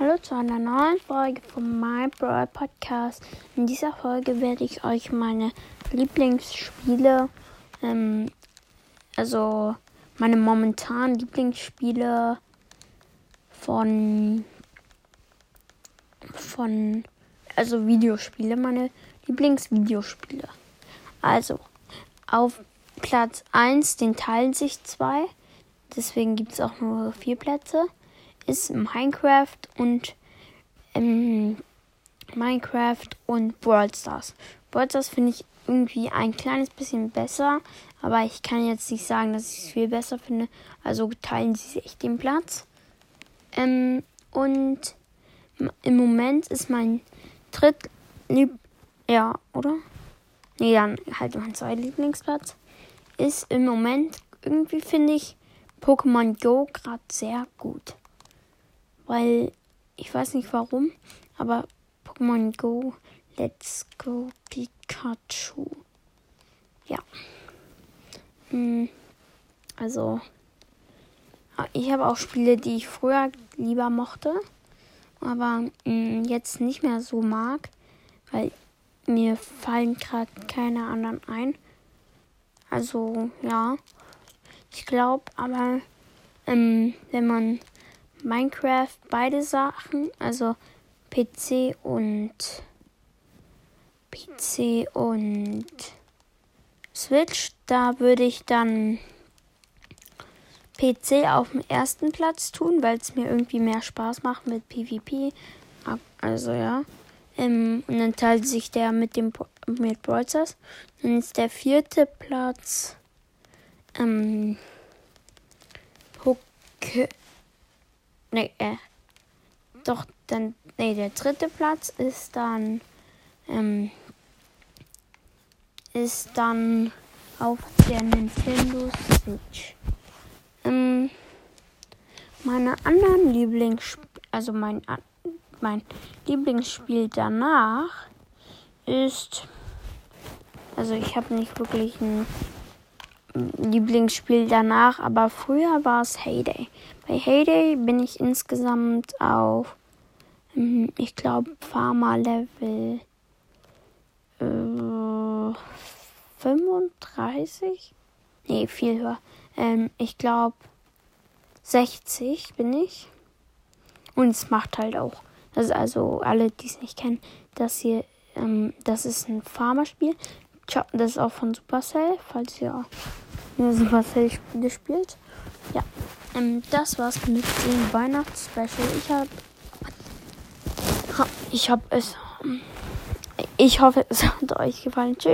Hallo zu einer neuen Folge von My Broad Podcast. In dieser Folge werde ich euch meine Lieblingsspiele, ähm, also meine momentanen Lieblingsspiele von, von, also Videospiele, meine Lieblingsvideospiele. Also, auf Platz 1, den teilen sich zwei. Deswegen gibt es auch nur vier Plätze ist Minecraft und ähm, Minecraft und Brawl Stars. Brawl Stars finde ich irgendwie ein kleines bisschen besser, aber ich kann jetzt nicht sagen, dass ich es viel besser finde. Also teilen sie sich den Platz. Ähm, und im Moment ist mein dritt ja, oder? Nee, dann halt mein zweiter Lieblingsplatz ist im Moment irgendwie finde ich Pokémon Go gerade sehr gut weil ich weiß nicht warum, aber Pokémon Go, Let's Go Pikachu. Ja. Hm, also, ah, ich habe auch Spiele, die ich früher lieber mochte, aber hm, jetzt nicht mehr so mag, weil mir fallen gerade keine anderen ein. Also, ja. Ich glaube aber, ähm, wenn man Minecraft beide Sachen, also PC und PC und Switch. Da würde ich dann PC auf dem ersten Platz tun, weil es mir irgendwie mehr Spaß macht mit PvP. Also ja. Ähm, und dann teilt sich der mit dem mit Brawl Dann ist der vierte Platz ähm, Poke Nee, äh. Doch, dann. Nee, der dritte Platz ist dann. Ähm, ist dann auf der Nintendo Switch. Ähm, meine anderen Lieblingsspiele, also mein, mein Lieblingsspiel danach ist, also ich habe nicht wirklich ein Lieblingsspiel danach, aber früher war es Heyday. Bei Heyday bin ich insgesamt auf, hm, ich glaube, Pharma Level äh, 35? Nee, viel höher. Ähm, ich glaube, 60 bin ich. Und es macht halt auch, das ist also alle, die es nicht kennen, das hier, ähm, das ist ein Pharma-Spiel. Das ist auch von Supercell, falls ihr nur Supercell-Spiele spielt. Ja, ähm, das war's mit dem Weihnachtsspecial. Ich hab, ich hab es, ich hoffe, es hat euch gefallen. Tschüss.